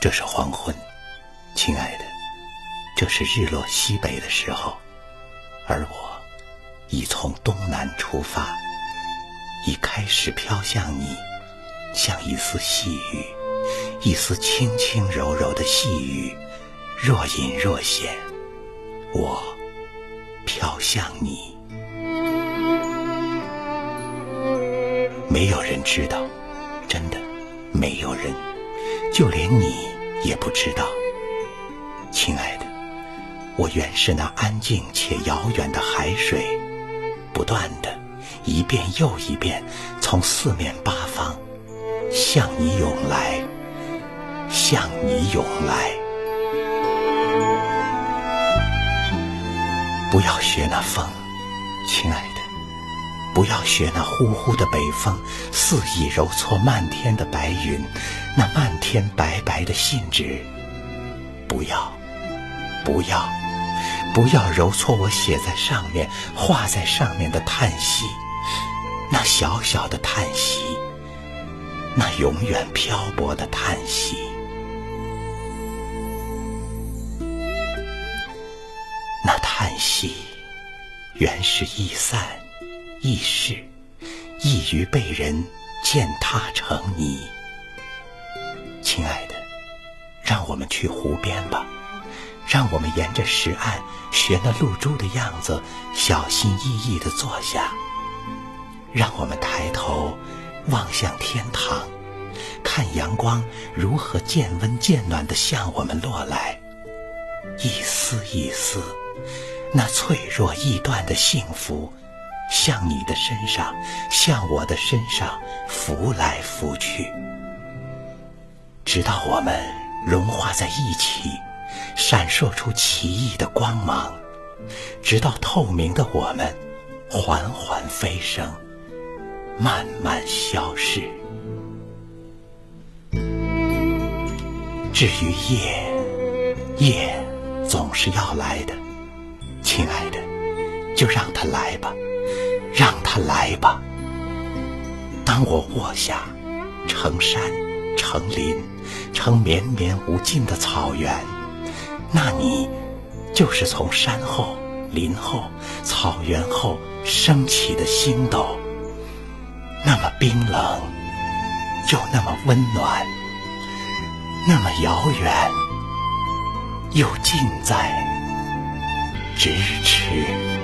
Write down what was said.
这是黄昏，亲爱的，这是日落西北的时候，而我已从东南出发，已开始飘向你，像一丝细雨，一丝轻轻柔柔的细雨，若隐若现。我飘向你，没有人知道，真的，没有人，就连你。也不知道，亲爱的，我原是那安静且遥远的海水，不断的，一遍又一遍，从四面八方向你涌来，向你涌来。不要学那风，亲爱的，不要学那呼呼的北风，肆意揉搓漫天的白云。那漫天白白的信纸，不要，不要，不要揉搓我写在上面、画在上面的叹息，那小小的叹息，那永远漂泊的叹息，那叹息原是易散、易逝，易于被人践踏成泥。亲爱的，让我们去湖边吧，让我们沿着石岸学那露珠的样子，小心翼翼地坐下。让我们抬头望向天堂，看阳光如何渐温渐暖地向我们落来，一丝一丝，那脆弱易断的幸福，向你的身上，向我的身上拂来拂去。直到我们融化在一起，闪烁出奇异的光芒；直到透明的我们缓缓飞升，慢慢消逝。至于夜，夜总是要来的，亲爱的，就让它来吧，让它来吧。当我卧下，成山，成林。成绵绵无尽的草原，那你就是从山后、林后、草原后升起的星斗，那么冰冷，又那么温暖，那么遥远，又近在咫尺。